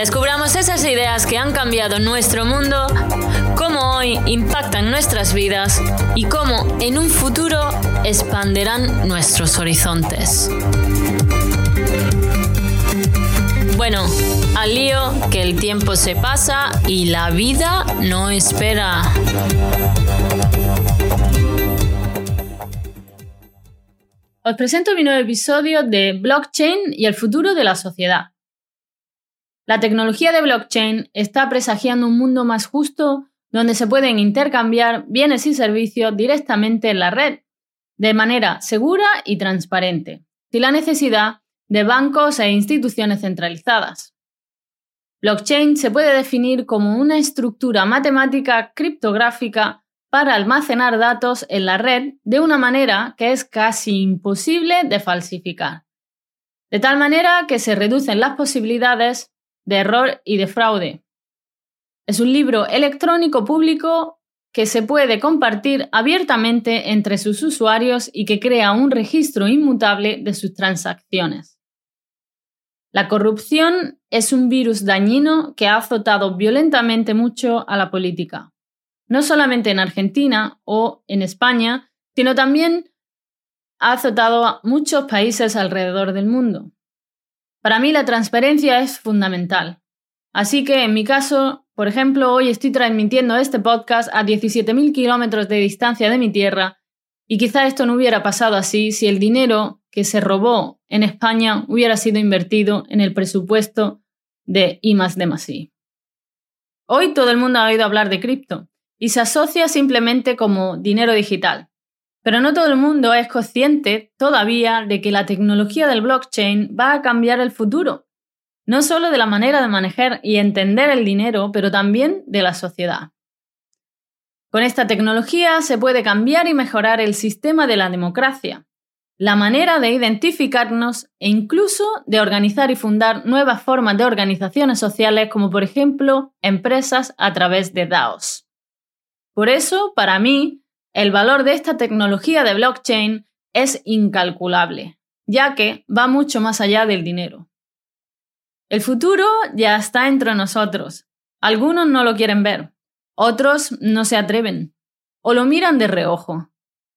Descubramos esas ideas que han cambiado nuestro mundo, cómo hoy impactan nuestras vidas y cómo en un futuro expanderán nuestros horizontes. Bueno, al lío que el tiempo se pasa y la vida no espera. Os presento mi nuevo episodio de Blockchain y el futuro de la sociedad. La tecnología de blockchain está presagiando un mundo más justo donde se pueden intercambiar bienes y servicios directamente en la red, de manera segura y transparente, sin la necesidad de bancos e instituciones centralizadas. Blockchain se puede definir como una estructura matemática criptográfica para almacenar datos en la red de una manera que es casi imposible de falsificar. De tal manera que se reducen las posibilidades de error y de fraude. Es un libro electrónico público que se puede compartir abiertamente entre sus usuarios y que crea un registro inmutable de sus transacciones. La corrupción es un virus dañino que ha azotado violentamente mucho a la política, no solamente en Argentina o en España, sino también ha azotado a muchos países alrededor del mundo. Para mí la transparencia es fundamental. Así que en mi caso, por ejemplo, hoy estoy transmitiendo este podcast a 17.000 kilómetros de distancia de mi tierra y quizá esto no hubiera pasado así si el dinero que se robó en España hubiera sido invertido en el presupuesto de I de Hoy todo el mundo ha oído hablar de cripto y se asocia simplemente como dinero digital. Pero no todo el mundo es consciente todavía de que la tecnología del blockchain va a cambiar el futuro, no solo de la manera de manejar y entender el dinero, pero también de la sociedad. Con esta tecnología se puede cambiar y mejorar el sistema de la democracia, la manera de identificarnos e incluso de organizar y fundar nuevas formas de organizaciones sociales como por ejemplo empresas a través de DAOs. Por eso, para mí, el valor de esta tecnología de blockchain es incalculable, ya que va mucho más allá del dinero. El futuro ya está entre nosotros. Algunos no lo quieren ver, otros no se atreven o lo miran de reojo.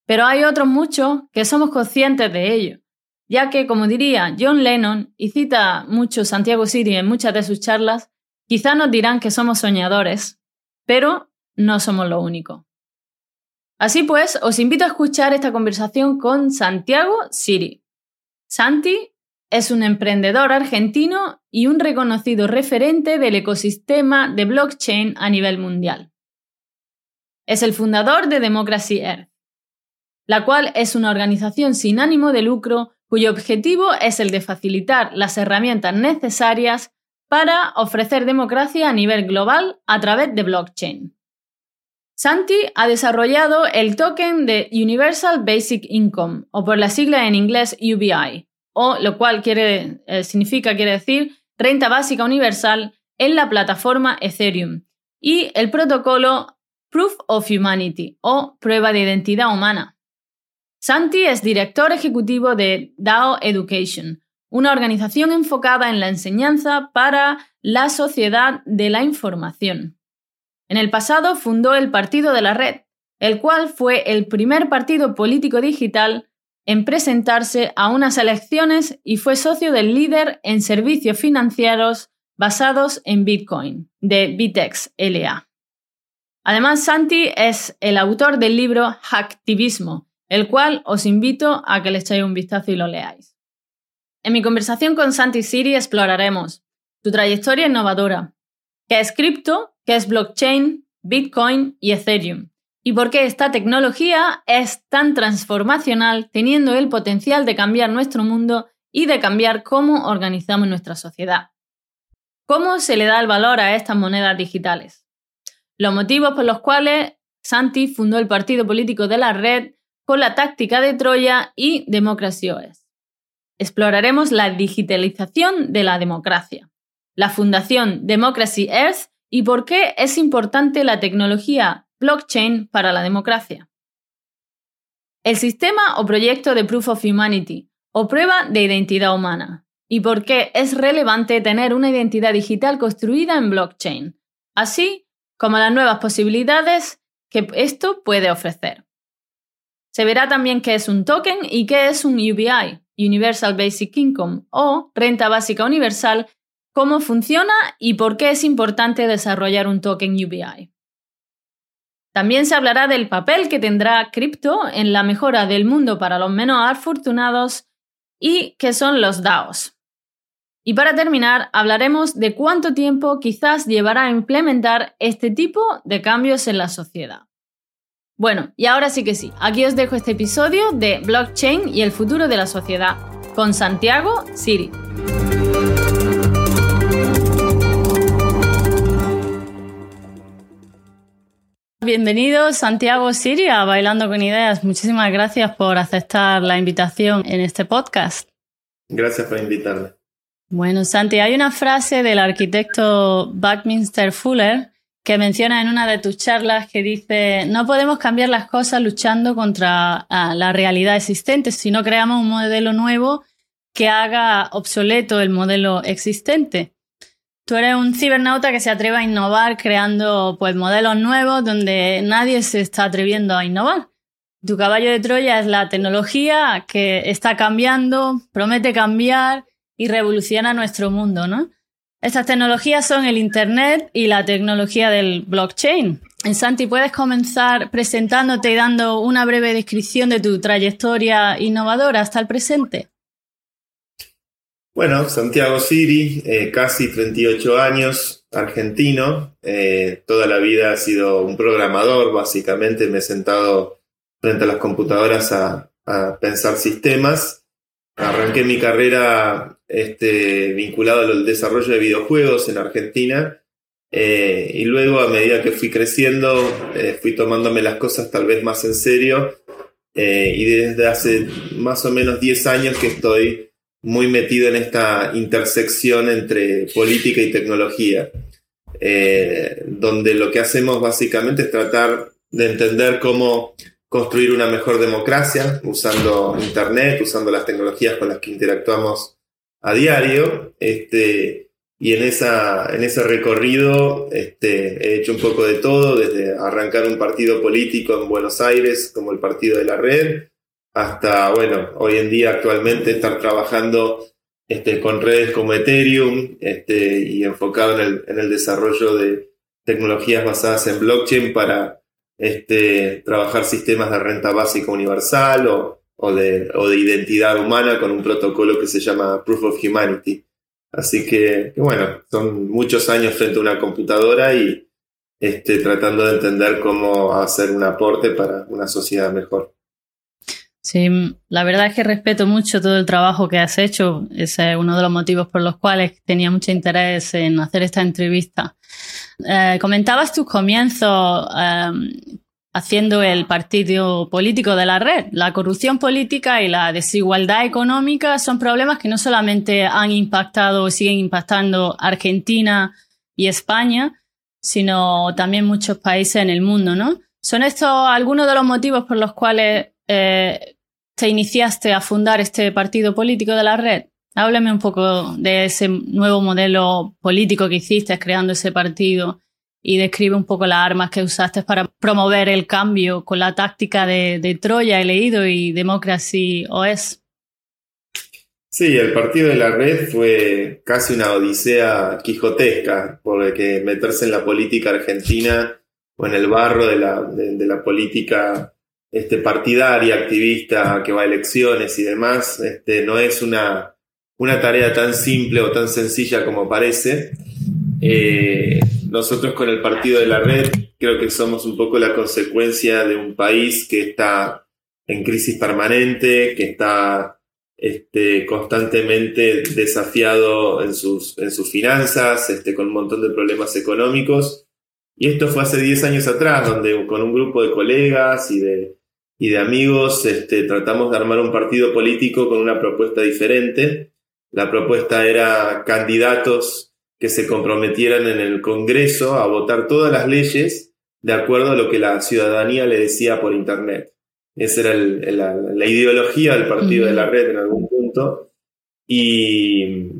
Pero hay otros muchos que somos conscientes de ello, ya que, como diría John Lennon, y cita mucho Santiago Siri en muchas de sus charlas, quizá nos dirán que somos soñadores, pero no somos lo único. Así pues, os invito a escuchar esta conversación con Santiago Siri. Santi es un emprendedor argentino y un reconocido referente del ecosistema de blockchain a nivel mundial. Es el fundador de Democracy Earth, la cual es una organización sin ánimo de lucro cuyo objetivo es el de facilitar las herramientas necesarias para ofrecer democracia a nivel global a través de blockchain. Santi ha desarrollado el token de Universal Basic Income, o por la sigla en inglés UBI, o lo cual quiere, eh, significa, quiere decir, renta básica universal en la plataforma Ethereum, y el protocolo Proof of Humanity o prueba de identidad humana. Santi es director ejecutivo de DAO Education, una organización enfocada en la enseñanza para la sociedad de la información. En el pasado fundó el Partido de la Red, el cual fue el primer partido político digital en presentarse a unas elecciones y fue socio del líder en servicios financieros basados en Bitcoin, de Bitex LA. Además, Santi es el autor del libro Hacktivismo, el cual os invito a que le echéis un vistazo y lo leáis. En mi conversación con Santi Siri exploraremos su trayectoria innovadora, qué es cripto, qué es blockchain, Bitcoin y Ethereum, y por qué esta tecnología es tan transformacional teniendo el potencial de cambiar nuestro mundo y de cambiar cómo organizamos nuestra sociedad. cómo se le da el valor a estas monedas digitales. Los motivos por los cuales Santi fundó el partido político de la red con la táctica de Troya y Democracy OS. Exploraremos la digitalización de la democracia, la fundación Democracy Earth y por qué es importante la tecnología blockchain para la democracia. El sistema o proyecto de Proof of Humanity o prueba de identidad humana y por qué es relevante tener una identidad digital construida en blockchain, así como las nuevas posibilidades que esto puede ofrecer. Se verá también qué es un token y qué es un UBI, Universal Basic Income, o renta básica universal, cómo funciona y por qué es importante desarrollar un token UBI. También se hablará del papel que tendrá cripto en la mejora del mundo para los menos afortunados y qué son los DAOs. Y para terminar, hablaremos de cuánto tiempo quizás llevará a implementar este tipo de cambios en la sociedad. Bueno, y ahora sí que sí, aquí os dejo este episodio de Blockchain y el futuro de la sociedad con Santiago Siri. Bienvenido Santiago Siri a Bailando con Ideas. Muchísimas gracias por aceptar la invitación en este podcast. Gracias por invitarme. Bueno, Santi, hay una frase del arquitecto Buckminster Fuller que menciona en una de tus charlas que dice, no podemos cambiar las cosas luchando contra ah, la realidad existente, si no creamos un modelo nuevo que haga obsoleto el modelo existente. Tú eres un cibernauta que se atreve a innovar creando pues, modelos nuevos donde nadie se está atreviendo a innovar. Tu caballo de Troya es la tecnología que está cambiando, promete cambiar y revoluciona nuestro mundo, ¿no? Estas tecnologías son el Internet y la tecnología del blockchain. Santi, ¿puedes comenzar presentándote y dando una breve descripción de tu trayectoria innovadora hasta el presente? Bueno, Santiago Siri, eh, casi 38 años, argentino. Eh, toda la vida he sido un programador, básicamente. Me he sentado frente a las computadoras a pensar sistemas. Arranqué mi carrera este, vinculado al desarrollo de videojuegos en Argentina. Eh, y luego a medida que fui creciendo eh, fui tomándome las cosas tal vez más en serio. Y desde hace más o menos 10 años que estoy muy metido en esta intersección entre política y tecnología, donde lo que hacemos básicamente es tratar de entender cómo construir una mejor democracia usando Internet, usando las tecnologías con las que interactuamos a diario. Este, y en, esa, en ese recorrido este, he hecho un poco de todo, desde arrancar un partido político en Buenos Aires como el Partido de la Red, hasta, bueno, hoy en día actualmente estar trabajando este, con redes como Ethereum este, y enfocado en el, en el desarrollo de tecnologías basadas en blockchain para este, trabajar sistemas de renta básica universal o, de, identidad humana con un protocolo que se llama Proof of Humanity. Así que, bueno, son muchos años frente a una computadora y este, tratando de entender cómo hacer un aporte para una sociedad mejor. Sí, la verdad es que respeto mucho todo el trabajo que has hecho. Ese es uno de los motivos por los cuales tenía mucho interés en hacer esta entrevista. Eh, comentabas tus comienzos em, haciendo el partido político de la red. La corrupción política y la desigualdad económica son problemas que no solamente han impactado o siguen impactando Argentina y España, sino también muchos países en el mundo, ¿no? ¿Son estos algunos de los motivos por los cuales eh, te iniciaste a fundar este partido político de la red? Háblame un poco de ese nuevo modelo político que hiciste creando ese partido y describe un poco las armas que usaste para promover el cambio con la táctica de, Troya, he leído, y Democracy OS. Sí, el partido de la red fue casi una odisea quijotesca, porque meterse en la política argentina o en el barro de la, de la política este, partidaria, activista, que va a elecciones y demás, este, no es una, una tarea tan simple o tan sencilla como parece. Eh, nosotros con el Partido de la Red creo que somos un poco la consecuencia de un país que está en crisis permanente, que está este, constantemente desafiado en sus, en sus finanzas, este, con un montón de problemas económicos. Y esto fue hace 10 años atrás, donde con un grupo de colegas y de, y de amigos este, tratamos de armar un partido político con una propuesta diferente. La propuesta era candidatos que se comprometieran en el Congreso a votar todas las leyes de acuerdo a lo que la ciudadanía le decía por Internet. Esa era la, ideología del partido de la red en algún punto. Y,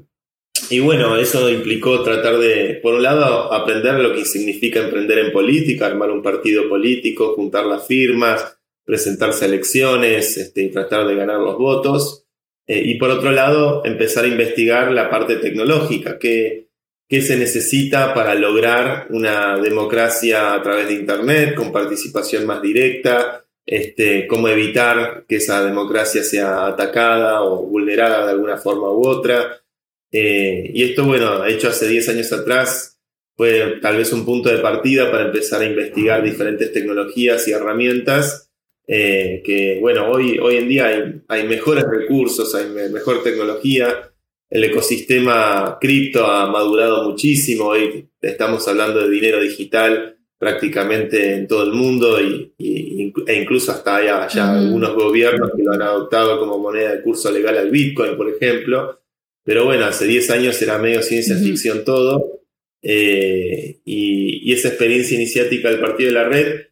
y bueno, eso implicó tratar de, por un lado, aprender lo que significa emprender en política, armar un partido político, juntar las firmas, presentarse a elecciones este, y tratar de ganar los votos. Eh, y por otro lado, empezar a investigar la parte tecnológica, qué, qué se necesita para lograr una democracia a través de Internet, con participación más directa, este, cómo evitar que esa democracia sea atacada o vulnerada de alguna forma u otra. Eh, y esto, bueno, hecho hace 10 años atrás, fue tal vez un punto de partida para empezar a investigar diferentes tecnologías y herramientas eh, que, bueno, hoy, hoy en día hay, hay, mejores recursos, hay mejor tecnología, el ecosistema cripto ha madurado muchísimo, hoy estamos hablando de dinero digital prácticamente en todo el mundo y, e incluso hasta hay ya algunos gobiernos que lo han adoptado como moneda de curso legal al Bitcoin, por ejemplo. Pero bueno, hace 10 años era medio ciencia ficción todo. Eh, y, esa experiencia iniciática del Partido de la Red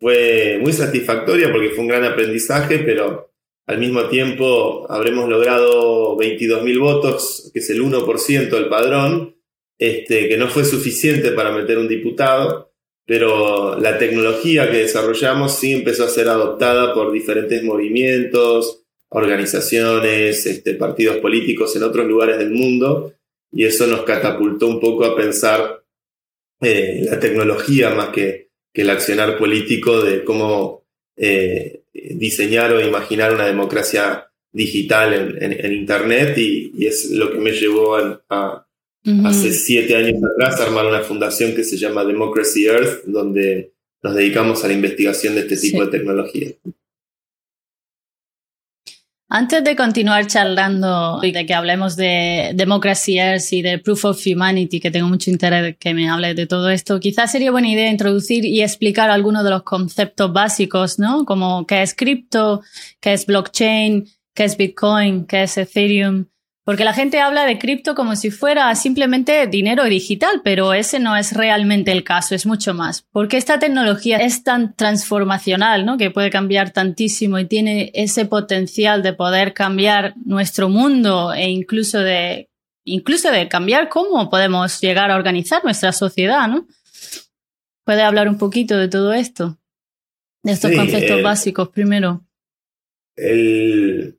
fue muy satisfactoria porque fue un gran aprendizaje, pero al mismo tiempo habremos logrado 22.000 votos, que es el 1% del padrón, este, que no fue suficiente para meter un diputado pero la tecnología que desarrollamos sí empezó a ser adoptada por diferentes movimientos, organizaciones, este, partidos políticos en otros lugares del mundo, y eso nos catapultó un poco a pensar eh, la tecnología más que, que, el accionar político de cómo eh, diseñar o imaginar una democracia digital en, Internet, y, es lo que me llevó a Hace siete años atrás armar una fundación que se llama Democracy Earth, donde nos dedicamos a la investigación de este tipo de tecnología. Antes de continuar charlando y de que hablemos de Democracy Earth y de Proof of Humanity, que tengo mucho interés que me hable de todo esto, quizás sería buena idea introducir y explicar algunos de los conceptos básicos, ¿no? Como qué es cripto, qué es blockchain, qué es Bitcoin, qué es Ethereum. Porque la gente habla de cripto como si fuera simplemente dinero digital, pero ese no es realmente el caso, es mucho más. Porque esta tecnología es tan transformacional, ¿no? Que puede cambiar tantísimo y tiene ese potencial de poder cambiar nuestro mundo e incluso de, incluso de cambiar cómo podemos llegar a organizar nuestra sociedad, ¿no? ¿Puede hablar un poquito de todo esto? De estos conceptos eh, básicos primero. El,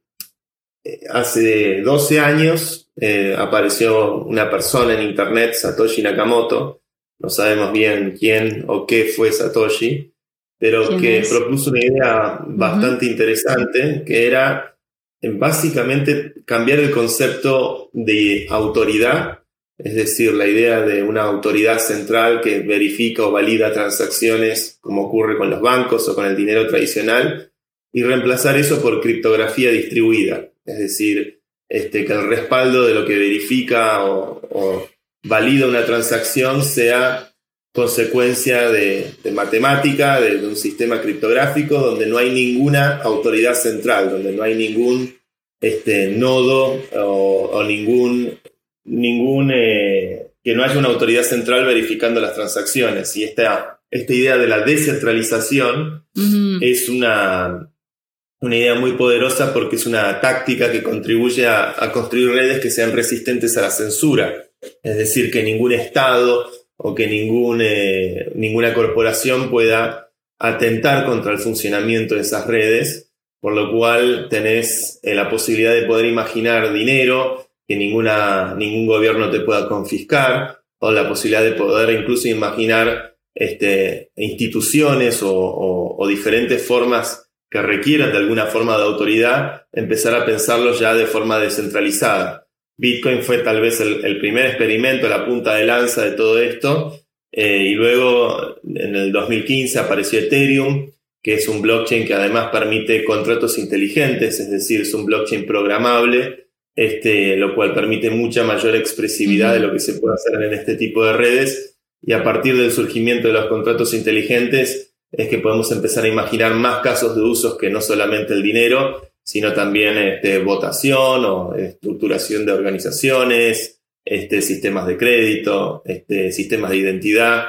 hace 12 años eh, apareció una persona en Internet, Satoshi Nakamoto, no sabemos bien quién o qué fue Satoshi, pero que propuso una idea bastante interesante, que era eh, básicamente cambiar el concepto de autoridad, es decir, la idea de una autoridad central que verifica o valida transacciones como ocurre con los bancos o con el dinero tradicional, y reemplazar eso por criptografía distribuida. Es decir, este, que el respaldo de lo que verifica o, valida una transacción sea consecuencia de, matemática, de, un sistema criptográfico donde no hay ninguna autoridad central, donde no hay ningún este, nodo o, ningún, ningún eh, que no haya una autoridad central verificando las transacciones. Y esta, esta idea de la descentralización es una, una idea muy poderosa porque es una táctica que contribuye a, construir redes que sean resistentes a la censura. Es decir, que ningún Estado o que ningún, eh, ninguna corporación pueda atentar contra el funcionamiento de esas redes, por lo cual tenés eh, la posibilidad de poder imaginar dinero que ninguna, ningún gobierno te pueda confiscar, o la posibilidad de poder incluso imaginar este, instituciones o, o diferentes formas que requieran de alguna forma de autoridad, empezar a pensarlos ya de forma descentralizada. Bitcoin fue tal vez el, primer experimento, la punta de lanza de todo esto, eh, y luego en el 2015 apareció Ethereum, que es un blockchain que además permite contratos inteligentes, es decir, es un blockchain programable, este, lo cual permite mucha mayor expresividad de lo que se puede hacer en este tipo de redes. Y a partir del surgimiento de los contratos inteligentes es que podemos empezar a imaginar más casos de usos que no solamente el dinero, sino también este, votación o estructuración de organizaciones, este, sistemas de crédito, este, sistemas de identidad.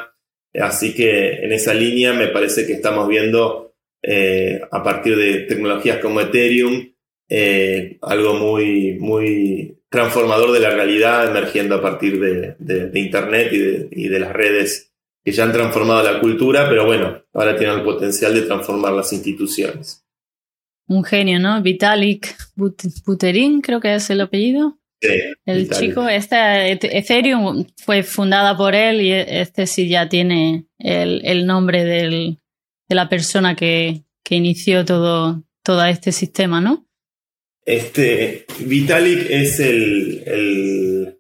Así que en esa línea me parece que estamos viendo eh, a partir de tecnologías como Ethereum eh, algo muy, muy transformador de la realidad emergiendo a partir de, Internet y de, las redes que ya han transformado la cultura, pero bueno, ahora tienen el potencial de transformar las instituciones. Un genio, ¿no? Vitalik Buterin, creo que es el apellido. Sí, el chico, esta Ethereum fue fundada por él y este sí ya tiene el, nombre de la persona que, inició todo, todo este sistema, ¿no? Este, Vitalik es el, el,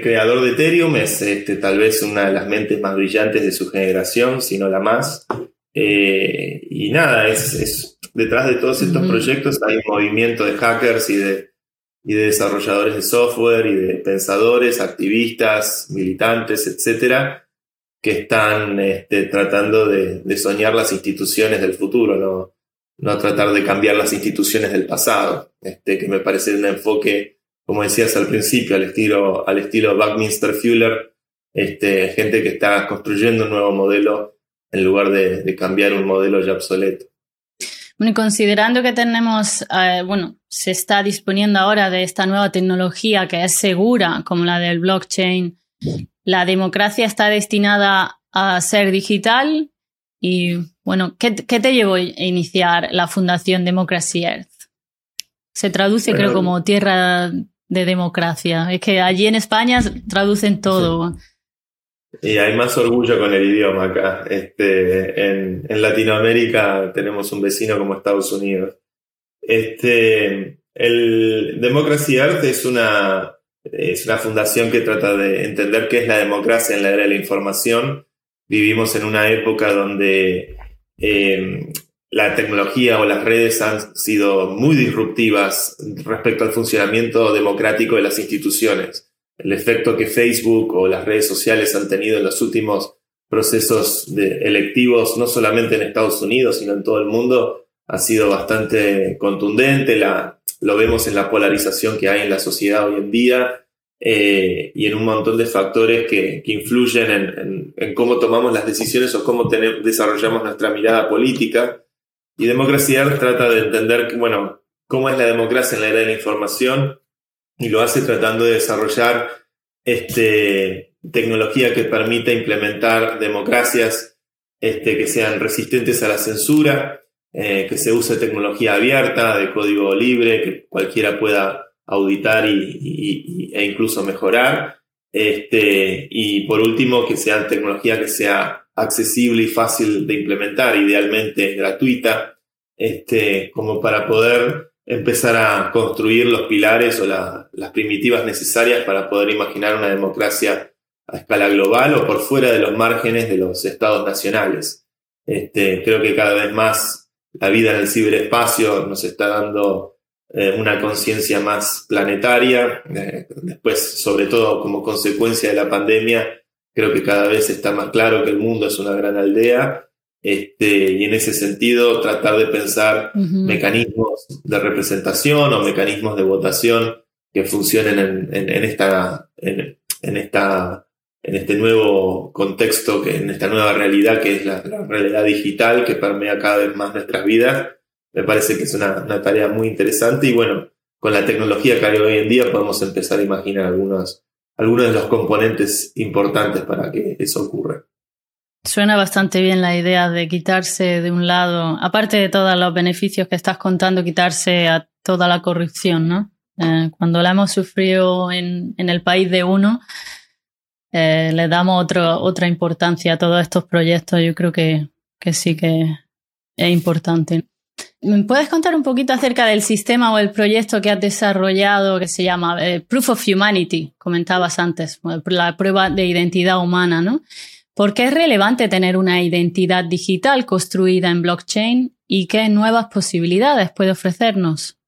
creador de Ethereum, es este, tal vez una de las mentes más brillantes de su generación, si no la más. Eh, y nada, es, detrás de todos estos proyectos hay un movimiento de hackers y de y de desarrolladores de software y de pensadores, activistas, militantes, etcétera, que están este, tratando de, soñar las instituciones del futuro, no, no tratar de cambiar las instituciones del pasado, este, que me parece un enfoque, como decías al principio, al estilo, al estilo Buckminster Fuller, este, gente que está construyendo un nuevo modelo en lugar de cambiar un modelo ya obsoleto. Bueno, y considerando que tenemos, eh, bueno, se está disponiendo ahora de esta nueva tecnología que es segura, como la del blockchain, la democracia está destinada a ser digital y, bueno, ¿qué, te llevó a iniciar la Fundación Democracy Earth? Se traduce, creo, como tierra de democracia. Es que allí en España traducen todo. Y hay más orgullo con el idioma acá. Este, en, en Latinoamérica tenemos un vecino como Estados Unidos. Este, el Democracy Art es una, es una fundación que trata de entender qué es la democracia en la era de la información. Vivimos en una época donde eh, la tecnología o las redes han sido muy disruptivas respecto al funcionamiento democrático de las instituciones el efecto que Facebook o las redes sociales han tenido en los últimos procesos electivos, no solamente en Estados Unidos, sino en todo el mundo, ha sido bastante contundente. La, lo vemos en la polarización que hay en la sociedad hoy en día eh, y en un montón de factores que, influyen en, cómo tomamos las decisiones o cómo desarrollamos nuestra mirada política. Y Democracia trata de entender, bueno, cómo es la democracia en la era de la información y lo hace tratando de desarrollar este, tecnología que permita implementar democracias este, que sean resistentes a la censura, eh, que se use tecnología abierta, de código libre, que cualquiera pueda auditar y, e incluso mejorar. Este, y por último, que sea tecnología que sea accesible y fácil de implementar, idealmente gratuita, este, como para poder empezar a construir los pilares o las primitivas necesarias para poder imaginar una democracia a escala global o por fuera de los márgenes de los estados nacionales. Este, creo que cada vez más la vida en el ciberespacio nos está dando eh, una conciencia más planetaria. Eh, después, sobre todo como consecuencia de la pandemia, creo que cada vez está más claro que el mundo es una gran aldea este, y en ese sentido tratar de pensar mecanismos de representación o mecanismos de votación que funcionen en, esta, en, esta, en este nuevo contexto, que, en esta nueva realidad que es la, realidad digital que permea cada vez más nuestras vidas. Me parece que es una, una, tarea muy interesante y bueno, con la tecnología que hay hoy en día podemos empezar a imaginar algunos, algunos de los componentes importantes para que eso ocurra. Suena bastante bien la idea de quitarse de un lado, aparte de todos los beneficios que estás contando, quitarse a toda la corrupción, ¿no? Eh, cuando la hemos sufrido en, el país de uno, eh, le damos otra importancia a todos estos proyectos. Yo creo que, sí que es importante. ¿Me puedes contar un poquito acerca del sistema o el proyecto que has desarrollado que se llama eh, Proof of Humanity? Comentabas antes, la prueba de identidad humana, ¿no? ¿Por qué es relevante tener una identidad digital construida en blockchain y qué nuevas posibilidades puede ofrecernos?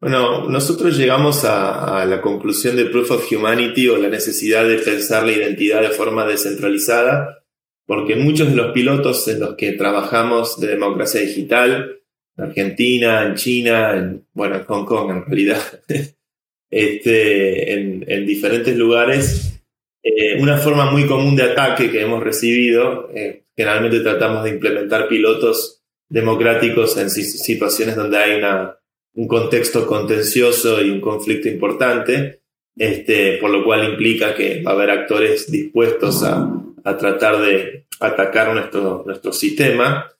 Bueno, nosotros llegamos a, la conclusión de Proof of Humanity o la necesidad de pensar la identidad de forma descentralizada, porque muchos de los pilotos en los que trabajamos de democracia digital, en Argentina, en China, en, bueno, en Hong Kong en realidad, este, en diferentes lugares, eh, una forma muy común de ataque que hemos recibido, eh, generalmente tratamos de implementar pilotos democráticos en situaciones donde hay un contexto contencioso y un conflicto importante, este, por lo cual implica que va a haber actores dispuestos a, tratar de atacar nuestro, nuestro sistema.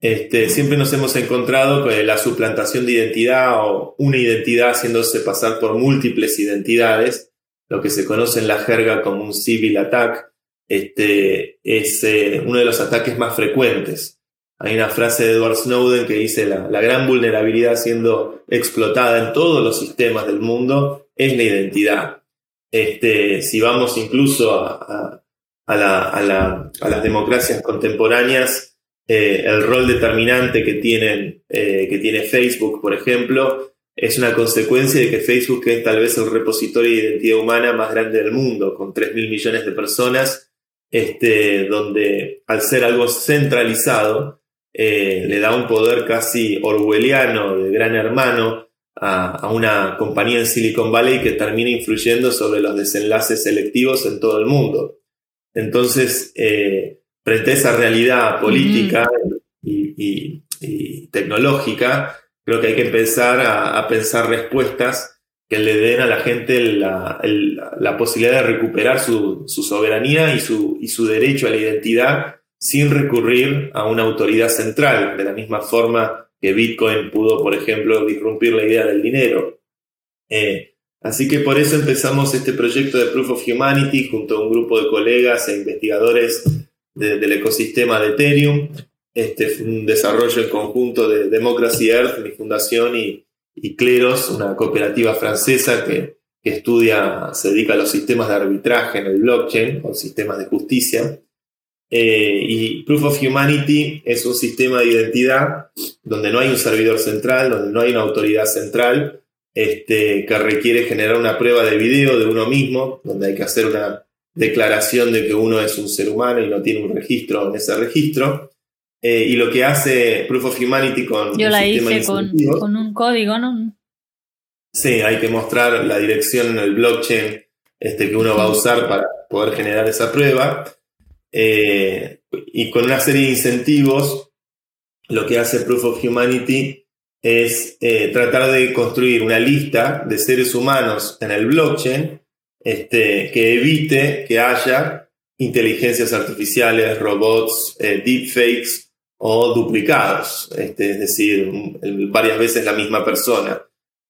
Este, siempre nos hemos encontrado con la suplantación de identidad o una identidad haciéndose pasar por múltiples identidades, lo que se conoce en la jerga como un civil attack, este, es eh, uno de los ataques más frecuentes. Hay una frase de Edward Snowden que dice la, la gran vulnerabilidad siendo explotada en todos los sistemas del mundo es la identidad. Este, si vamos incluso a, a, a las democracias contemporáneas, eh, el rol determinante que, eh, que tiene Facebook, por ejemplo, es una consecuencia de que Facebook es tal vez el repositorio de identidad humana más grande del mundo, con 3 mil millones de personas, este, donde al ser algo centralizado, eh, le da un poder casi orwelliano de gran hermano a, una compañía en Silicon Valley que termina influyendo sobre los desenlaces selectivos en todo el mundo. Entonces, eh, frente a esa realidad política y tecnológica, creo que hay que empezar a, pensar respuestas que le den a la gente la, posibilidad de recuperar su, soberanía y su, y su derecho a la identidad sin recurrir a una autoridad central, de la misma forma que Bitcoin pudo, por ejemplo, disrumpir la idea del dinero. Eh, así que por eso empezamos este proyecto de Proof of Humanity junto a un grupo de colegas e investigadores del ecosistema de Ethereum, este, un desarrollo en conjunto de Democracy Earth, mi fundación, y, y Cleros, una cooperativa francesa que, estudia, se dedica a los sistemas de arbitraje en el blockchain o sistemas de justicia. Eh, y Proof of Humanity es un sistema de identidad donde no hay un servidor central, donde no hay una autoridad central, este, que requiere generar una prueba de video de uno mismo, donde hay que hacer una declaración de que uno es un ser humano y no tiene un registro en ese registro. Eh, y lo que hace Proof of Humanity con... Yo la hice con, un código, ¿no? Sí, hay que mostrar la dirección en el blockchain este, que uno va a usar para poder generar esa prueba. Eh, y con una serie de incentivos, lo que hace Proof of Humanity es eh, tratar de construir una lista de seres humanos en el blockchain este, que evite que haya inteligencias artificiales, robots, deepfakes o duplicados, este, es decir, varias veces la misma persona.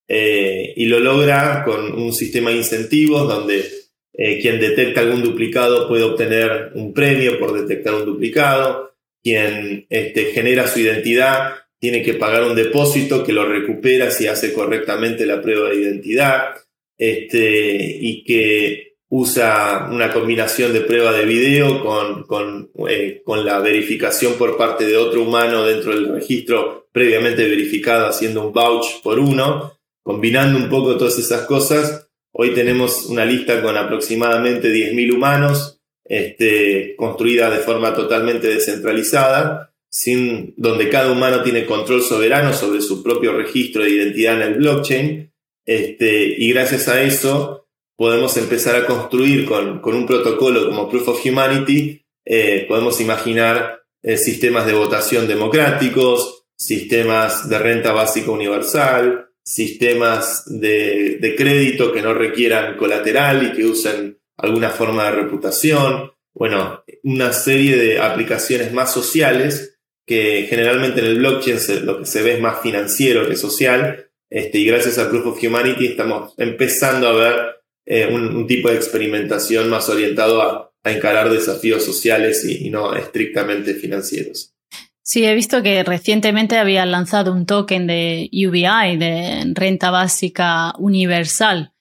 Eh, y lo logra con un sistema de incentivos donde eh, quien detecta algún duplicado puede obtener un premio por detectar un duplicado, quien este, genera su identidad tiene que pagar un depósito que lo recupera si hace correctamente la prueba de identidad, este, y que usa una combinación de prueba de video con, eh, con, la verificación por parte de otro humano dentro del registro previamente verificado haciendo un vouch por uno, combinando un poco todas esas cosas. Hoy tenemos una lista con aproximadamente 10.000 humanos, este, construida de forma totalmente descentralizada, sin, donde cada humano tiene control soberano sobre su propio registro de identidad en el blockchain, este, y gracias a eso podemos empezar a construir con, un protocolo como Proof of Humanity, eh, podemos imaginar eh, sistemas de votación democráticos, sistemas de renta básica universal, sistemas de, de, crédito que no requieran colateral y que usen alguna forma de reputación. Bueno, una serie de aplicaciones más sociales que generalmente en el blockchain lo que se ve es más financiero que social. Este, y gracias a Proof of Humanity estamos empezando a ver eh, un, tipo de experimentación más orientado a, encarar desafíos sociales y, no estrictamente financieros. Sí, he visto que recientemente habían lanzado un token de UBI, de renta básica universal,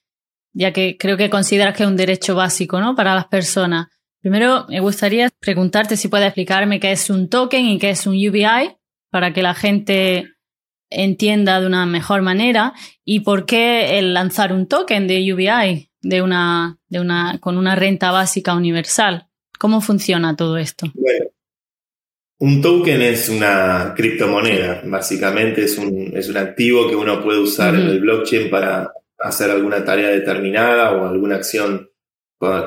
ya que creo que consideras que es un derecho básico ¿no? para las personas. Primero, me gustaría preguntarte si puedes explicarme qué es un token y qué es un UBI para que la gente entienda de una mejor manera y por qué el lanzar un token de UBI de una, de una, con una renta básica universal. ¿Cómo funciona todo esto? Bueno, un token es una criptomoneda, básicamente es un, es un activo que uno puede usar en el blockchain para hacer alguna tarea determinada o alguna acción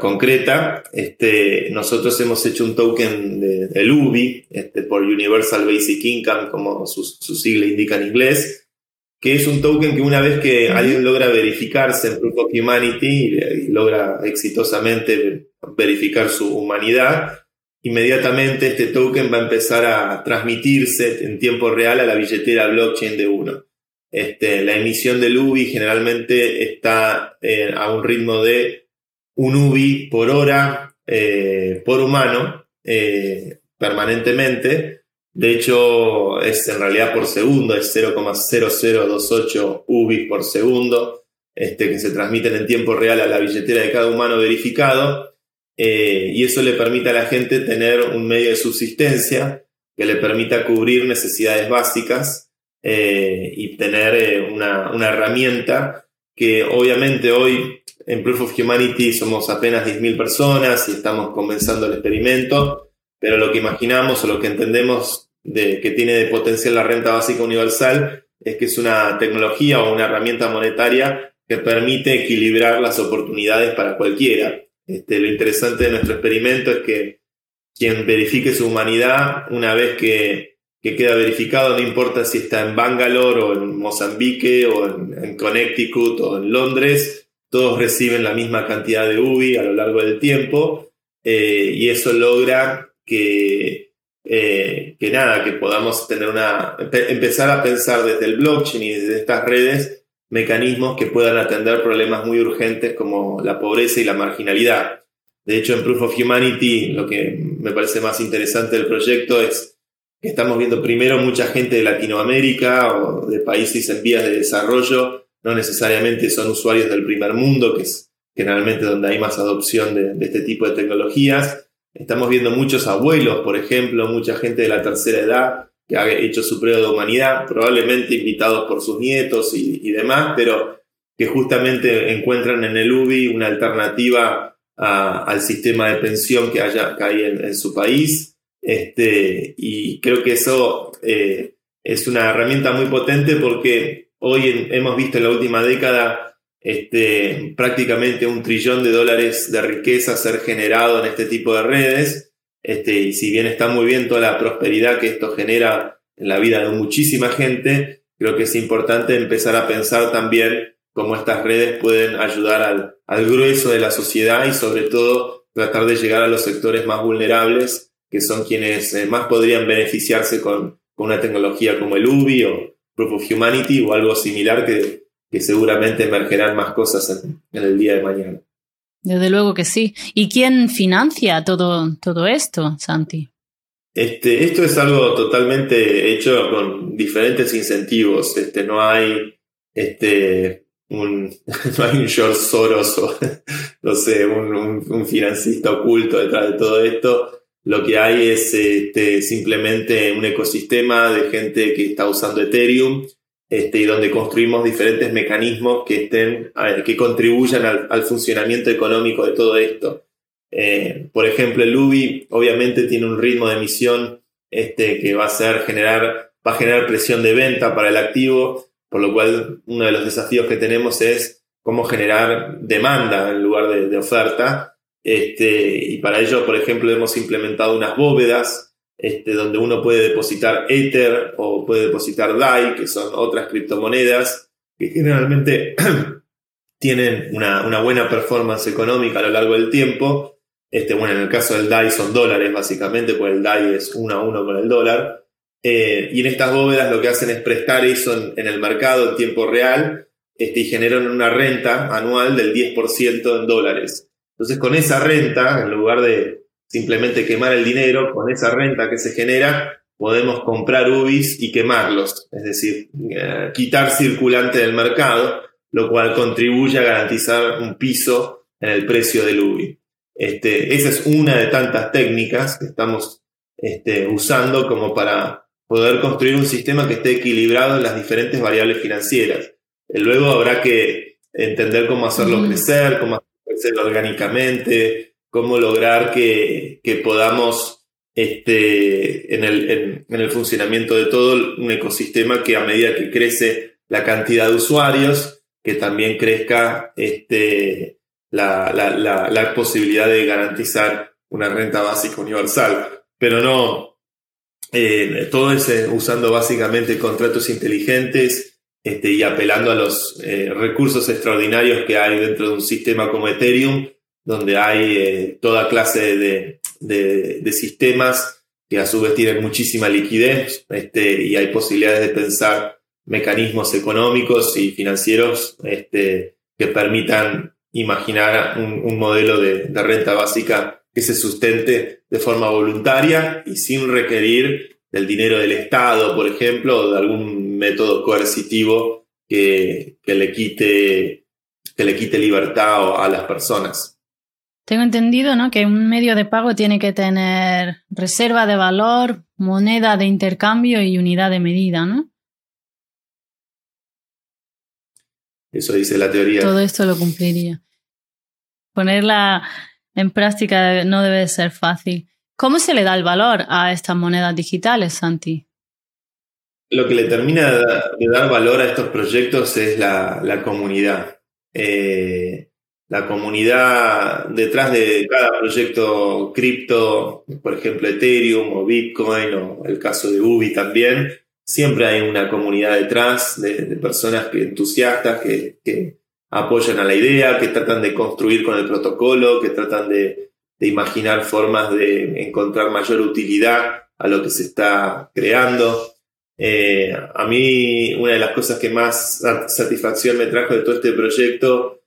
concreta. Este, nosotros hemos hecho un token de, del UBI, este, por Universal Basic Income, como su, su, sigla indica en inglés, que es un token que una vez que alguien logra verificarse en Proof of Humanity y logra exitosamente verificar su humanidad, inmediatamente este token va a empezar a transmitirse en tiempo real a la billetera blockchain de uno. Este, la emisión del UBI generalmente está eh, a un ritmo de un UBI por hora eh, por humano eh, permanentemente. De hecho, es en realidad por segundo, es 0,0028 UBI por segundo, este, que se transmiten en tiempo real a la billetera de cada humano verificado. Eh, y eso le permite a la gente tener un medio de subsistencia que le permita cubrir necesidades básicas y tener una, una, herramienta que obviamente hoy en Proof of Humanity somos apenas 10.000 personas y estamos comenzando el experimento, pero lo que imaginamos o lo que entendemos de, que tiene de potencial la renta básica universal es que es una tecnología o una herramienta monetaria que permite equilibrar las oportunidades para cualquiera. Este, lo interesante de nuestro experimento es que quien verifique su humanidad, una vez que, queda verificado, no importa si está en Bangalore o en Mozambique o en, Connecticut o en Londres, todos reciben la misma cantidad de UBI a lo largo del tiempo eh, y eso logra que, eh, que nada, que podamos tener una, empezar a pensar desde el blockchain y desde estas redes mecanismos que puedan atender problemas muy urgentes como la pobreza y la marginalidad. De hecho, en Proof of Humanity, lo que me parece más interesante del proyecto es que estamos viendo primero mucha gente de Latinoamérica o de países en vías de desarrollo, no necesariamente son usuarios del primer mundo, que es generalmente donde hay más adopción de, este tipo de tecnologías. Estamos viendo muchos abuelos, por ejemplo, mucha gente de la tercera edad que ha hecho su prueba de humanidad, probablemente invitados por sus nietos y, demás, pero que justamente encuentran en el UBI una alternativa al sistema de pensión que, haya, que hay en, su país. Este, y creo que eso eh, es una herramienta muy potente porque hoy hemos visto en la última década este, prácticamente un trillón de dólares de riqueza ser generado en este tipo de redes. Este, y si bien está muy bien toda la prosperidad que esto genera en la vida de muchísima gente, creo que es importante empezar a pensar también cómo estas redes pueden ayudar al, grueso de la sociedad y sobre todo tratar de llegar a los sectores más vulnerables, que son quienes eh, más podrían beneficiarse con, una tecnología como el UBI o Proof of Humanity o algo similar que, seguramente emergerán más cosas en el día de mañana. Desde luego que sí. ¿Y quién financia todo, todo esto, Santi? Este, esto es algo totalmente hecho con diferentes incentivos. Este, no hay este, un, no hay un George Soros o no sé, un, un, financista oculto detrás de todo esto. Lo que hay es este, simplemente un ecosistema de gente que está usando Ethereum este, y donde construimos diferentes mecanismos que, estén, que contribuyan al, funcionamiento económico de todo esto. Eh, por ejemplo, el UBI obviamente tiene un ritmo de emisión este, que va a, ser generar, va a generar presión de venta para el activo, por lo cual uno de los desafíos que tenemos es cómo generar demanda en lugar de, de oferta. Este, y para ello, por ejemplo, hemos implementado unas bóvedas este, donde uno puede depositar Ether o puede depositar DAI, que son otras criptomonedas que generalmente tienen una, buena performance económica a lo largo del tiempo. Este, bueno, en el caso del DAI son dólares básicamente, porque el DAI es uno a uno con el dólar. Eh, y en estas bóvedas lo que hacen es prestar eso en, el mercado en tiempo real y generan una renta anual del 10% en dólares. Entonces, con esa renta, en lugar de simplemente quemar el dinero, con esa renta que se genera, podemos comprar UBIs y quemarlos, es decir, eh, quitar circulante del mercado, lo cual contribuye a garantizar un piso en el precio del UBI. Este, esa es una de tantas técnicas que estamos este, usando como para poder construir un sistema que esté equilibrado en las diferentes variables financieras. Eh, luego habrá que entender cómo hacerlo crecer, cómo hacerlo orgánicamente, cómo lograr que, podamos, este, en, el, funcionamiento de todo un ecosistema que a medida que crece la cantidad de usuarios, que también crezca este, la, posibilidad de garantizar una renta básica universal. Pero no, eh, todo es usando básicamente contratos inteligentes este, y apelando a los eh, recursos extraordinarios que hay dentro de un sistema como Ethereum, donde hay toda clase de, sistemas que a su vez tienen muchísima liquidez este, y hay posibilidades de pensar mecanismos económicos y financieros este, que permitan imaginar un, modelo de, renta básica que se sustente de forma voluntaria y sin requerir del dinero del Estado, por ejemplo, o de algún método coercitivo que, le, quite, que le quite libertad a las personas. Tengo entendido ¿no? que un medio de pago tiene que tener reserva de valor, moneda de intercambio y unidad de medida, ¿no? Eso dice la teoría. Todo esto lo cumpliría. Ponerla en práctica no debe ser fácil. ¿Cómo se le da el valor a estas monedas digitales, Santi? Lo que le termina de dar valor a estos proyectos es la, comunidad. Eh, la comunidad detrás de cada proyecto cripto, por ejemplo Ethereum o Bitcoin o el caso de Ubi también, siempre hay una comunidad detrás de, personas que, entusiastas que, apoyan a la idea, que tratan de construir con el protocolo, que tratan de, imaginar formas de encontrar mayor utilidad a lo que se está creando. Eh, a mí una de las cosas que más satisfacción me trajo de todo este proyecto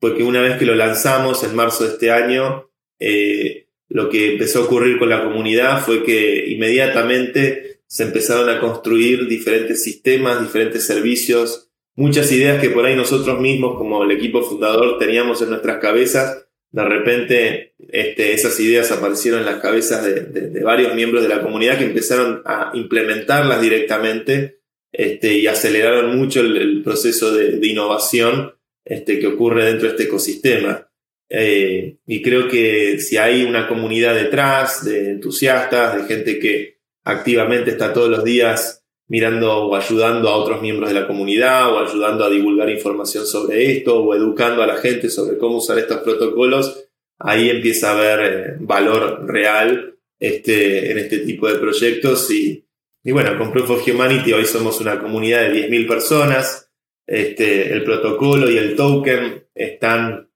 fue que una vez que lo lanzamos en marzo de este año, eh, lo que empezó a ocurrir con la comunidad fue que inmediatamente se empezaron a construir diferentes sistemas, diferentes servicios, muchas ideas que por ahí nosotros mismos, como el equipo fundador, teníamos en nuestras cabezas, de repente este, esas ideas aparecieron en las cabezas de, varios miembros de la comunidad que empezaron a implementarlas directamente este, y aceleraron mucho el, proceso de, innovación este, que ocurre dentro de este ecosistema. Eh, y creo que si hay una comunidad detrás de entusiastas, de gente que activamente está todos los días mirando o ayudando a otros miembros de la comunidad o ayudando a divulgar información sobre esto o educando a la gente sobre cómo usar estos protocolos, ahí empieza a haber eh, valor real este, en este tipo de proyectos. Y, y, bueno, con Proof of Humanity hoy somos una comunidad de 10.000 personas, este, el protocolo y el token están,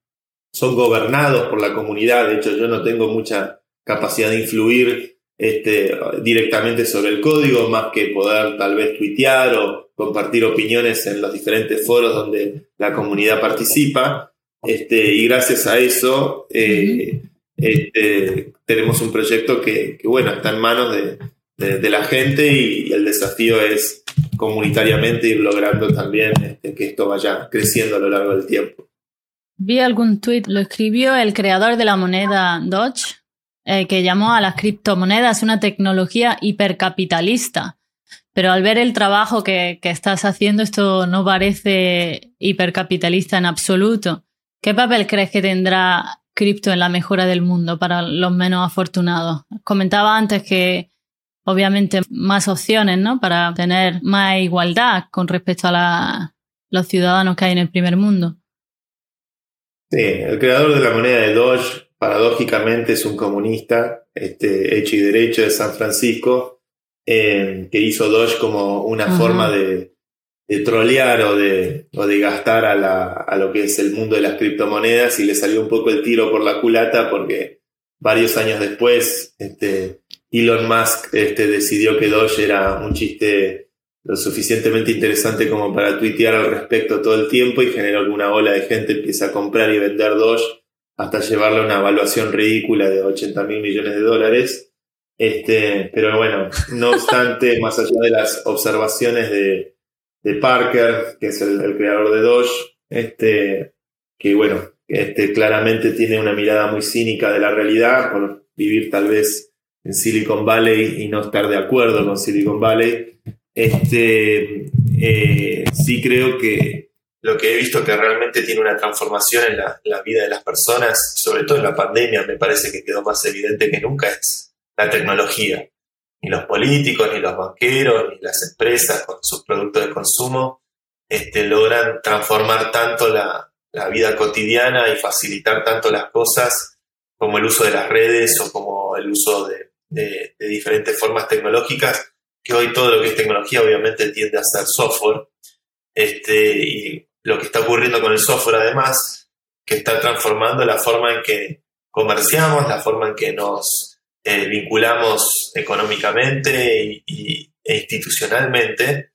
son gobernados por la comunidad, de hecho yo no tengo mucha capacidad de influir este, directamente sobre el código, más que poder tal vez tuitear o compartir opiniones en los diferentes foros donde la comunidad participa. Este, y gracias a eso eh, este, tenemos un proyecto que, bueno, está en manos de, la gente y, el desafío es comunitariamente ir logrando también este, que esto vaya creciendo a lo largo del tiempo. Vi algún tweet, lo escribió el creador de la moneda Dodge, eh, que llamó a las criptomonedas una tecnología hipercapitalista. Pero al ver el trabajo que, estás haciendo, esto no parece hipercapitalista en absoluto. ¿Qué papel crees que tendrá cripto en la mejora del mundo para los menos afortunados? Comentaba antes que obviamente más opciones, ¿no? Para tener más igualdad con respecto a los ciudadanos que hay en el primer mundo. Sí, el creador de la moneda de Doge paradójicamente es un comunista este, hecho y derecho de San Francisco, eh, que hizo Doge como una forma de, trolear o de, de gastar a, lo que es el mundo de las criptomonedas y le salió un poco el tiro por la culata porque varios años después este, Elon Musk este, decidió que Doge era un chiste lo suficientemente interesante como para tuitear al respecto todo el tiempo y generó alguna ola de gente empieza a comprar y vender Doge hasta llevarle una evaluación ridícula de 80 mil millones de dólares. Este, pero bueno, no obstante, más allá de las observaciones de, Parker, que es el, creador de Doge, este, que bueno, este, claramente tiene una mirada muy cínica de la realidad, por vivir tal vez en Silicon Valley y no estar de acuerdo con Silicon Valley. Este, eh, sí creo que lo que he visto que realmente tiene una transformación en la, vida de las personas, sobre todo en la pandemia, me parece que quedó más evidente que nunca, es la tecnología. Ni los políticos, ni los banqueros, ni las empresas con sus productos de consumo este, logran transformar tanto la, vida cotidiana y facilitar tanto las cosas como el uso de las redes o como el uso de, de diferentes formas tecnológicas, que hoy todo lo que es tecnología obviamente tiende a ser software. Este, y lo que está ocurriendo con el software además, que está transformando la forma en que comerciamos, la forma en que nos eh, vinculamos económicamente y, e institucionalmente,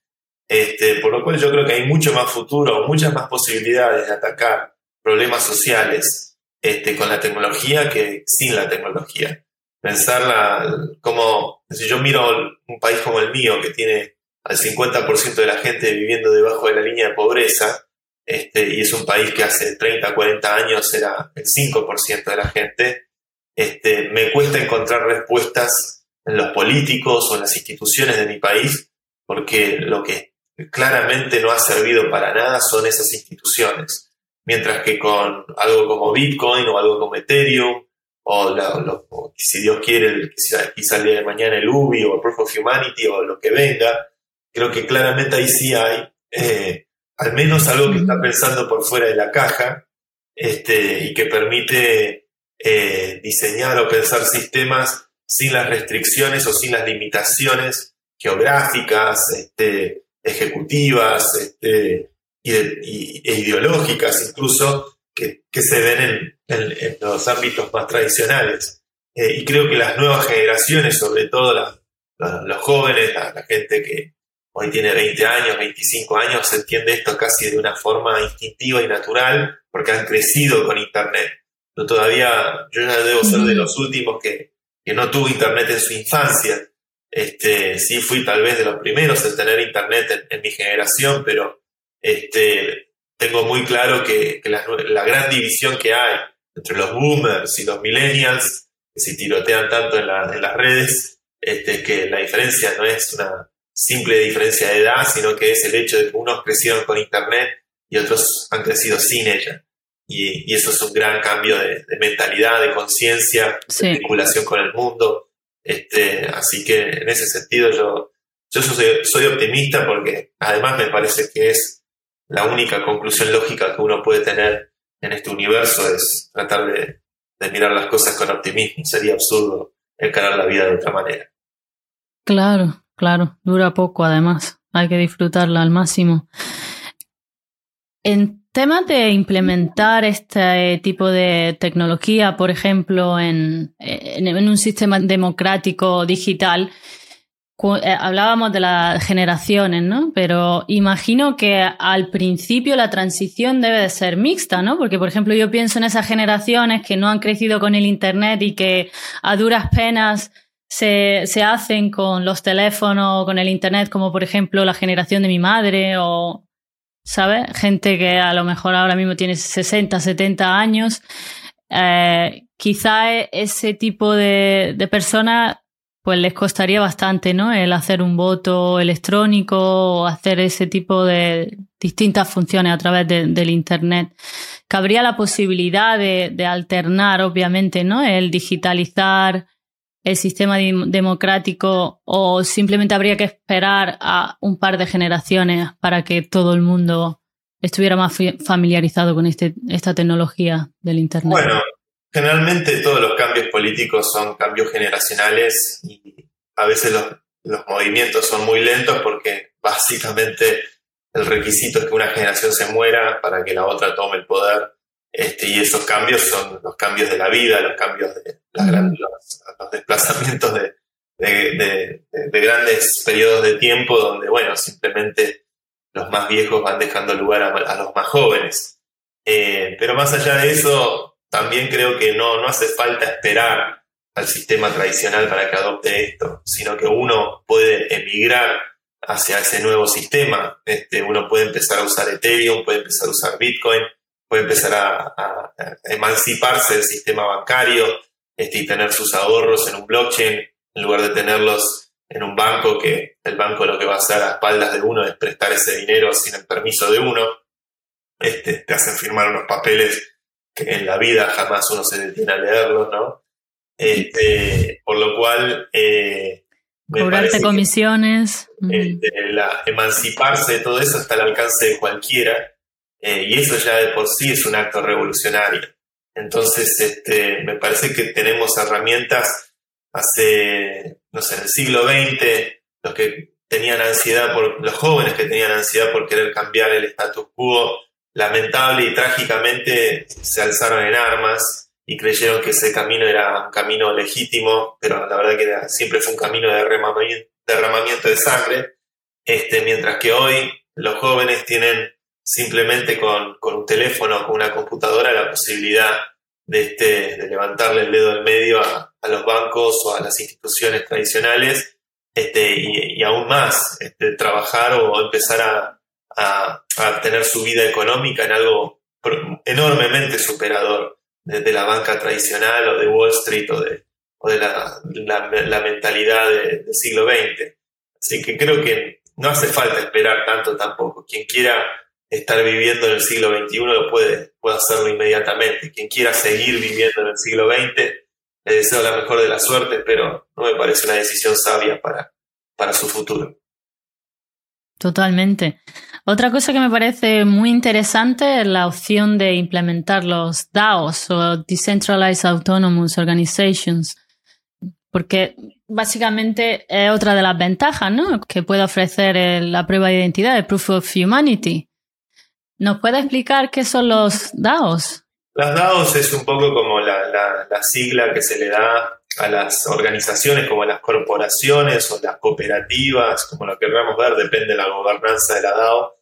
este, por lo cual yo creo que hay mucho más futuro, muchas más posibilidades de atacar problemas sociales este, con la tecnología que sin la tecnología. Pensarla como, si yo miro un país como el mío, que tiene al 50% de la gente viviendo debajo de la línea de pobreza, este, y es un país que hace 30, 40 años era el 5% de la gente, este, me cuesta encontrar respuestas en los políticos o en las instituciones de mi país, porque lo que claramente no ha servido para nada son esas instituciones. Mientras que con algo como Bitcoin o algo como Ethereum, o, si Dios quiere, quizá el día de mañana el UBI o el Proof of Humanity o lo que venga, creo que claramente ahí sí hay eh, al menos algo que está pensando por fuera de la caja este, y que permite eh, diseñar o pensar sistemas sin las restricciones o sin las limitaciones geográficas, este, ejecutivas este, e ideológicas incluso que, se ven en, los ámbitos más tradicionales. Eh, y creo que las nuevas generaciones, sobre todo los jóvenes, la gente que, hoy tiene 20 años, 25 años, se entiende esto casi de una forma instintiva y natural porque han crecido con Internet. Yo todavía, yo ya debo ser de los últimos que, que no tuvo Internet en su infancia. Este, sí fui tal vez de los primeros en tener Internet en, mi generación, pero este, tengo muy claro que, la, gran división que hay entre los boomers y los millennials, que se tirotean tanto en, en las redes, este, que la diferencia no es una, simple diferencia de edad, sino que es el hecho de que unos crecieron con Internet y otros han crecido sin ella. Y, eso es un gran cambio de, mentalidad, de conciencia, de vinculación con el mundo. Este, así que en ese sentido yo, yo soy, optimista porque además me parece que es la única conclusión lógica que uno puede tener en este universo es tratar de, de mirar las cosas con optimismo. Sería absurdo encarar la vida de otra manera. Claro, Claro, dura poco además. Hay que disfrutarla al máximo. En temas de implementar este tipo de tecnología, por ejemplo, en, un sistema democrático digital, eh, hablábamos de las generaciones, ¿no? Pero imagino que al principio la transición debe de ser mixta, ¿no? Porque, por ejemplo, yo pienso en esas generaciones que no han crecido con el Internet y que a duras penas se, se hacen con los teléfonos, con el Internet, como por ejemplo la generación de mi madre o, ¿sabes? Gente que a lo mejor ahora mismo tiene 60, 70 años. Eh, quizá e, ese tipo de, de personas pues les costaría bastante, ¿no? El hacer un voto electrónico o hacer ese tipo de distintas funciones a través del Internet. Cabría la posibilidad de, de, alternar, obviamente, ¿no? El digitalizar el sistema democrático o simplemente habría que esperar a un par de generaciones para que todo el mundo estuviera más familiarizado con este, esta tecnología del Internet? Bueno, generalmente todos los cambios políticos son cambios generacionales y a veces los, los movimientos son muy lentos porque básicamente el requisito es que una generación se muera para que la otra tome el poder este, y esos cambios son los cambios de la vida, los cambios de los, desplazamientos de, grandes periodos de tiempo donde, bueno, simplemente los más viejos van dejando lugar a, los más jóvenes. Eh, pero más allá de eso, también creo que no, no hace falta esperar al sistema tradicional para que adopte esto, sino que uno puede emigrar hacia ese nuevo sistema. Este, uno puede empezar a usar Ethereum, puede empezar a usar Bitcoin, puede empezar a, emanciparse del sistema bancario este, y tener sus ahorros en un blockchain en lugar de tenerlos en un banco que el banco lo que va a hacer a espaldas de uno es prestar ese dinero sin el permiso de uno. Este, te hacen firmar unos papeles que en la vida jamás uno se detiene a leerlos, ¿no? Este, por lo cual... Eh, Cobrarte comisiones. Este, la, emanciparse de todo eso está al alcance de cualquiera eh, y eso ya de por sí es un acto revolucionario. Entonces, este, me parece que tenemos herramientas hace, no sé, en el siglo XX, los que tenían ansiedad por, los jóvenes que tenían ansiedad por querer cambiar el status quo, lamentable y trágicamente se alzaron en armas y creyeron que ese camino era un camino legítimo, pero la verdad que siempre fue un camino de derramamiento de sangre, este, mientras que hoy los jóvenes tienen simplemente con, un teléfono o con una computadora la posibilidad de, este, de levantarle el dedo en medio a, los bancos o a las instituciones tradicionales este, y, aún más este, trabajar o empezar a, a, tener su vida económica en algo enormemente superador de, la banca tradicional o de Wall Street o de, o de la, la, mentalidad del siglo XX. Así que creo que no hace falta esperar tanto tampoco. Quien quiera estar viviendo en el siglo XXI lo puede, puede hacerlo inmediatamente. Quien quiera seguir viviendo en el siglo XX, le deseo la mejor de las suertes, pero no me parece una decisión sabia para, para su futuro. Totalmente. Otra cosa que me parece muy interesante es la opción de implementar los DAOs o Decentralized Autonomous Organizations, porque básicamente es otra de las ventajas ¿no? que puede ofrecer la prueba de identidad, el Proof of Humanity. ¿Nos puede explicar qué son los DAOs? Las DAOs es un poco como la, sigla que se le da a las organizaciones como las corporaciones o las cooperativas, como lo queramos ver, depende de la gobernanza de la DAO,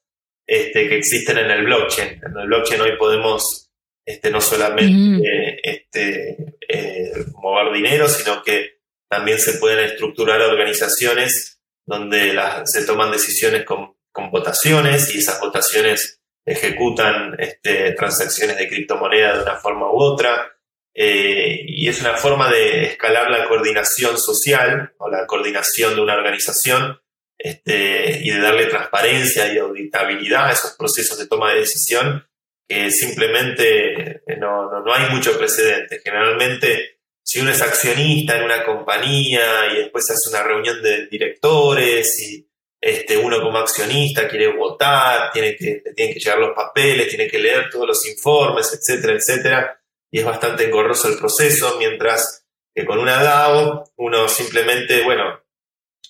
este, que existen en el blockchain. En el blockchain hoy podemos este, no solamente este, eh, mover dinero, sino que también se pueden estructurar organizaciones donde se toman decisiones con, con votaciones y esas votaciones ejecutan este, transacciones de criptomoneda de una forma u otra. Eh, y es una forma de escalar la coordinación social o la coordinación de una organización este, y de darle transparencia y auditabilidad a esos procesos de toma de decisión que simplemente eh, no, no, no hay mucho precedente. Generalmente, si uno es accionista en una compañía y después se hace una reunión de directores y este, uno como accionista quiere votar, tiene que, tienen que llegar los papeles, tiene que leer todos los informes, etcétera, etcétera, y es bastante engorroso el proceso, mientras que con una DAO uno simplemente, bueno,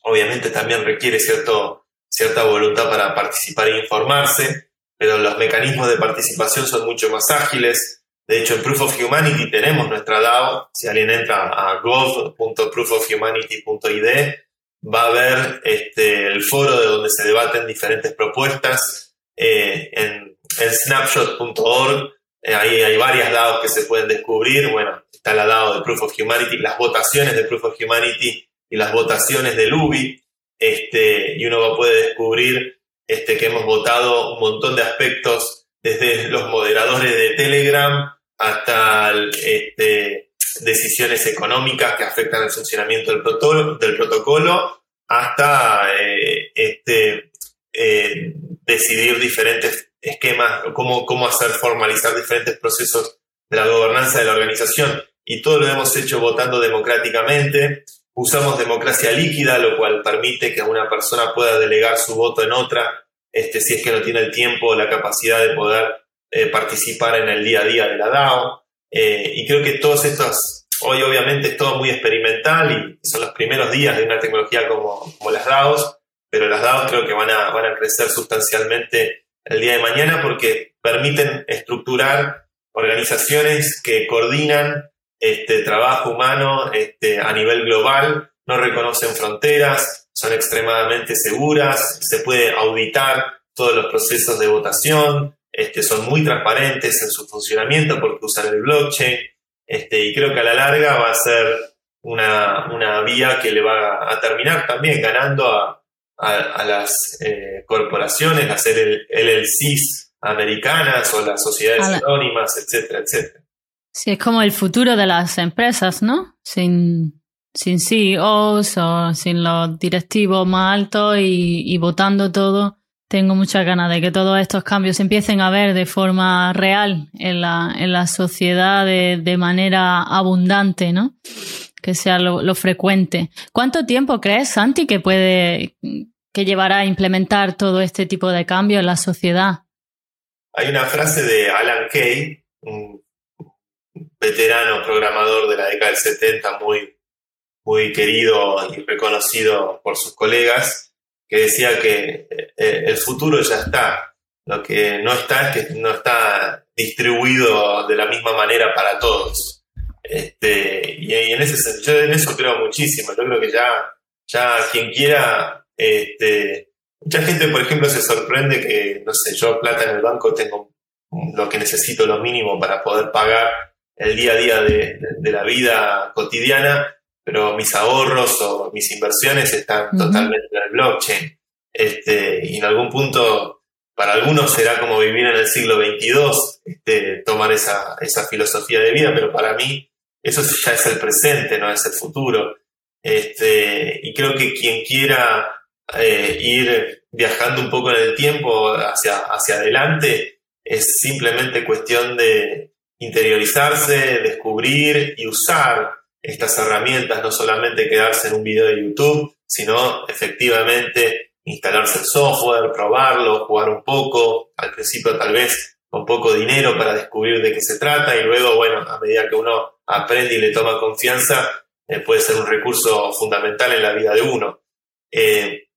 obviamente también requiere cierto, cierta voluntad para participar e informarse, pero los mecanismos de participación son mucho más ágiles. De hecho, en Proof of Humanity tenemos nuestra DAO. Si alguien entra a gov.proofofhumanity.id, va a haber este, el foro de donde se debaten diferentes propuestas. Eh, en, snapshot.org eh, ahí hay varias DAOs que se pueden descubrir. Bueno, está la DAO de Proof of Humanity, las votaciones de Proof of Humanity y las votaciones del UBI. Este, y uno puede descubrir este, que hemos votado un montón de aspectos desde los moderadores de Telegram hasta este, decisiones económicas que afectan el funcionamiento del, protocolo, del protocolo hasta eh, este, eh, decidir diferentes esquemas, cómo, cómo hacer formalizar diferentes procesos de la gobernanza de la organización. Y todo lo hemos hecho votando democráticamente. Usamos democracia líquida, lo cual permite que una persona pueda delegar su voto en otra, este, si es que no tiene el tiempo o la capacidad de poder eh, participar en el día a día de la DAO. Eh, y creo que todos estos, hoy obviamente es todo muy experimental y son los primeros días de una tecnología como, como las DAOs, pero las DAOs creo que van a, van a crecer sustancialmente el día de mañana porque permiten estructurar organizaciones que coordinan este trabajo humano este, a nivel global, no reconocen fronteras, son extremadamente seguras, se puede auditar todos los procesos de votación, este, son muy transparentes en su funcionamiento porque usan el blockchain este, y creo que a la larga va a ser una, vía que le va a terminar también ganando a, las eh, corporaciones, a hacer el LLCs americanas o las sociedades anónimas, etcétera, etcétera. Sí, es como el futuro de las empresas, ¿no? Sin, sin CEOs o sin los directivos más altos y, votando todo. Tengo muchas ganas de que todos estos cambios empiecen a ver de forma real en la, en la sociedad de, manera abundante, ¿no? Que sea lo, lo, frecuente. ¿Cuánto tiempo crees, Santi, que puede, que llevará a implementar todo este tipo de cambio en la sociedad? Hay una frase de Alan Kay, un veterano programador de la década del 70, muy, muy querido y reconocido por sus colegas, que decía que eh, el futuro ya está. Lo que no está es que no está distribuido de la misma manera para todos. Este, y, en ese yo en eso creo muchísimo. Yo creo que ya, ya quien quiera, este, mucha gente, por ejemplo, se sorprende que, no sé, yo plata en el banco tengo lo que necesito, lo mínimo para poder pagar el día a día de, la vida cotidiana, pero mis ahorros o mis inversiones están totalmente en el blockchain. Este, y en algún punto, para algunos será como vivir en el siglo XXII, este, tomar esa, esa filosofía de vida, pero para mí eso ya es el presente, no es el futuro. Este, y creo que quien quiera eh, ir viajando un poco en el tiempo hacia, hacia adelante es simplemente cuestión de, interiorizarse, descubrir y usar estas herramientas, no solamente quedarse en un video de YouTube, sino efectivamente instalarse el software, probarlo, jugar un poco, al principio tal vez con poco dinero para descubrir de qué se trata y luego, bueno, a medida que uno aprende y le toma confianza, eh, puede ser un recurso fundamental en la vida de uno. Eh,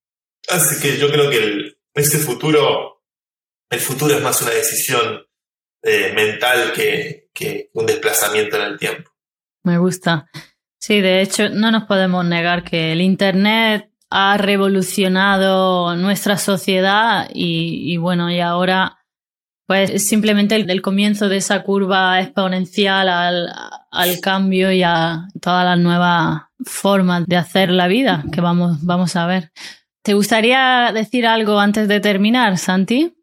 así que yo creo que el, ese futuro, el futuro es más una decisión eh, mental que, un desplazamiento en el tiempo. Me gusta. Sí, de hecho, no nos podemos negar que el Internet ha revolucionado nuestra sociedad y, bueno, y ahora pues es simplemente el, comienzo de esa curva exponencial al, cambio y a todas las nuevas formas de hacer la vida que vamos, vamos a ver. ¿Te gustaría decir algo antes de terminar, Santi?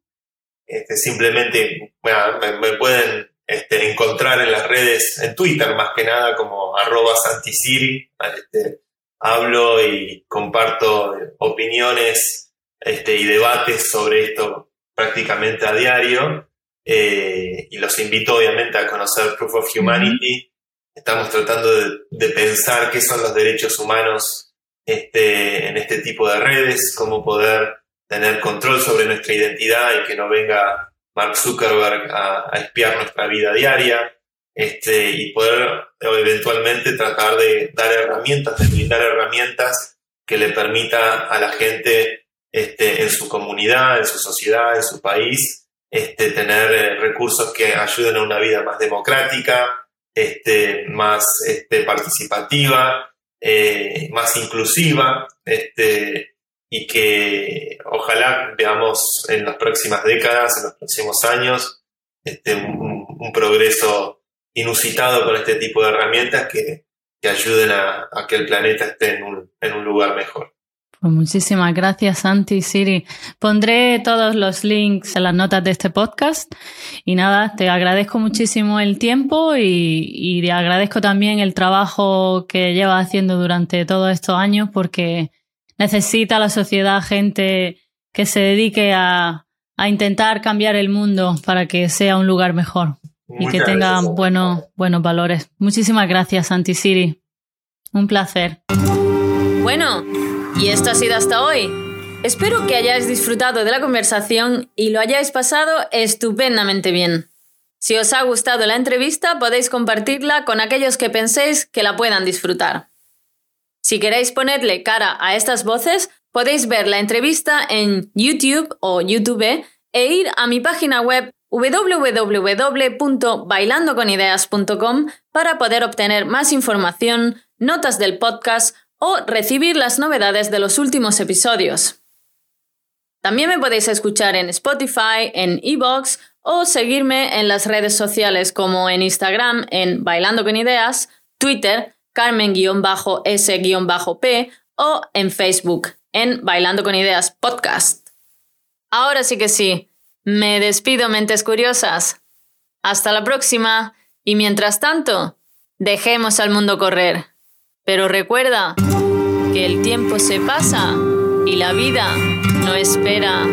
Este, simplemente me, pueden este, encontrar en las redes, en Twitter más que nada, como arroba santisiri. Este, hablo y comparto opiniones este, y debates sobre esto prácticamente a diario. Eh, y los invito obviamente a conocer Proof of Humanity. Estamos tratando de, pensar qué son los derechos humanos este, en este tipo de redes, cómo poder tener control sobre nuestra identidad y que no venga Mark Zuckerberg a, espiar nuestra vida diaria, este, y poder eventualmente tratar de dar herramientas, de brindar herramientas que le permita a la gente este, en su comunidad, en su sociedad, en su país, este, tener eh, recursos que ayuden a una vida más democrática, este, más este, participativa, eh, más inclusiva, este, y que ojalá veamos en las próximas décadas, en los próximos años, este, un, progreso inusitado con este tipo de herramientas que, que ayuden a, que el planeta esté en un, en un lugar mejor. Pues muchísimas gracias, Santi Siri. Pondré todos los links en las notas de este podcast. Y nada, te agradezco muchísimo el tiempo y, y te agradezco también el trabajo que llevas haciendo durante todos estos años porque necesita la sociedad gente que se dedique a, intentar cambiar el mundo para que sea un lugar mejor y que tenga buenos, buenos valores. Muchísimas gracias, Siri. Un placer. Bueno, y esto ha sido hasta hoy. Espero que hayáis disfrutado de la conversación y lo hayáis pasado estupendamente bien. Si os ha gustado la entrevista, podéis compartirla con aquellos que penséis que la puedan disfrutar. Si queréis ponerle cara a estas voces, podéis ver la entrevista en YouTube o YouTube e ir a mi página web www.bailandoconideas.com para poder obtener más información, notas del podcast o recibir las novedades de los últimos episodios. También me podéis escuchar en Spotify, en Evox o seguirme en las redes sociales como en Instagram en Bailando con Ideas, Twitter Carmen-S-P o en Facebook en Bailando con Ideas Podcast. Ahora sí que sí, Me despido, mentes curiosas. Hasta la próxima. Y mientras tanto, dejemos al mundo correr. Pero recuerda que el tiempo se pasa y la vida no espera.